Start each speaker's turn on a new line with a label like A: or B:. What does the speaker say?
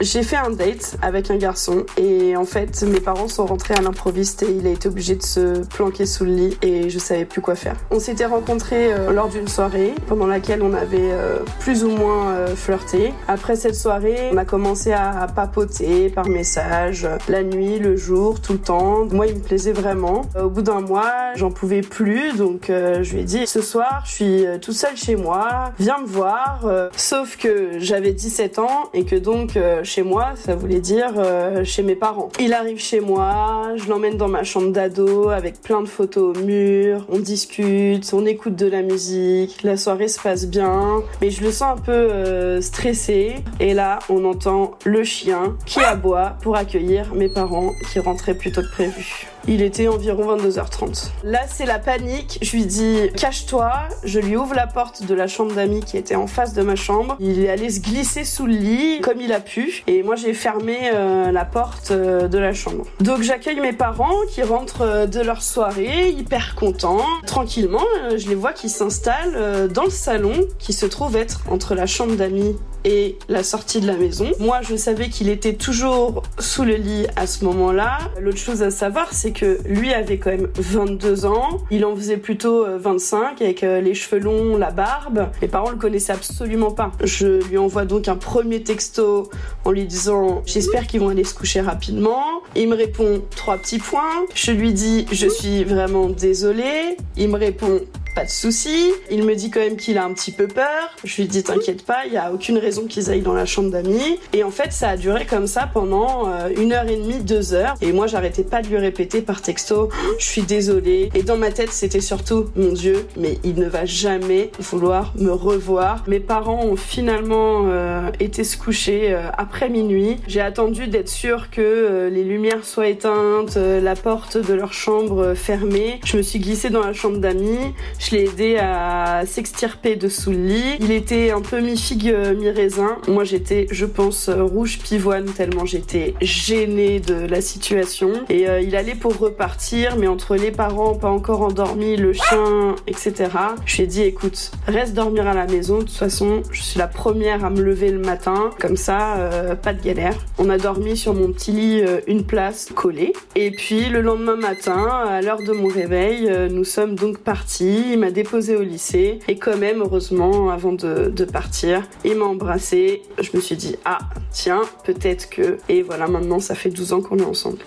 A: J'ai fait un date avec un garçon et en fait mes parents sont rentrés à l'improviste et il a été obligé de se planquer sous le lit et je savais plus quoi faire. On s'était rencontrés euh, lors d'une soirée pendant laquelle on avait euh, plus ou moins euh, flirté. Après cette soirée, on a commencé à, papoter par message, la nuit, le jour, tout le temps. Moi il me plaisait vraiment. Au bout d'un mois, j'en pouvais plus donc je lui ai dit ce soir je suis toute seule chez moi, viens me voir. sauf que j'avais 17 ans et que donc chez moi, ça voulait dire euh, chez mes parents. Il arrive chez moi, je l'emmène dans ma chambre d'ado avec plein de photos au mur, on discute, on écoute de la musique, la soirée se passe bien, mais je le sens un peu euh, stressé. Et là, on entend le chien qui aboie pour accueillir mes parents qui rentraient plus tôt que prévu. Il était environ 22h30. Là, c'est la panique. Je lui dis cache-toi. Je lui ouvre la porte de la chambre d'amis qui était en face de ma chambre. Il est allé se glisser sous le lit comme il a pu. Et moi, j'ai fermé euh, la porte euh, de la chambre. Donc, j'accueille mes parents qui rentrent euh, de leur soirée, hyper contents. Tranquillement, je les vois qui s'installent dans le salon qui se trouve être entre la chambre d'amis et la sortie de la maison. Moi, je savais qu'il était toujours sous le lit à ce moment-là. L'autre chose à savoir, c'est que lui avait quand même 22 ans. Il en faisait plutôt 25 euh, avec les cheveux longs, la barbe. Mes parents le connaissaient absolument pas. Je lui envoie donc un premier texto en lui disant j'espère qu'ils vont aller se coucher rapidement. Il me répond trois petits points. Je lui dis je suis vraiment désolée. Il me répond pas de souci. Il me dit quand même qu'il a un petit peu peur. Je lui dis t'inquiète pas, il y a aucune raison qu'ils aillent dans la chambre d'amis. Et en fait, ça a duré comme ça pendant euh, une heure et demie, deux heures. Et moi, j'arrêtais pas de lui répéter par texto, je suis désolée. Et dans ma tête, c'était surtout, mon Dieu, mais il ne va jamais vouloir me revoir. Mes parents ont finalement euh, été se coucher euh, après minuit. J'ai attendu d'être sûre que les lumières soient éteintes, la porte de leur chambre fermée. Je me suis glissée dans la chambre d'amis. Je l'ai aidé à s'extirper de sous le lit. Il était un peu mi-figue, mi-raisin. Moi, j'étais, je pense, rouge pivoine tellement j'étais gênée de la situation. Et euh, il allait pour repartir, mais entre les parents pas encore endormis, le chien, etc. Je lui ai dit, écoute, reste dormir à la maison. De toute façon, je suis la première à me lever le matin. Comme ça, euh, pas de galère. On a dormi sur mon petit lit, euh, une place collée. Et puis, le lendemain matin, à l'heure de mon réveil, nous sommes donc partis m'a déposé au lycée et quand même, heureusement, avant de, de partir, il m'a embrassé. Je me suis dit, ah, tiens, peut-être que... Et voilà, maintenant, ça fait 12 ans qu'on est ensemble.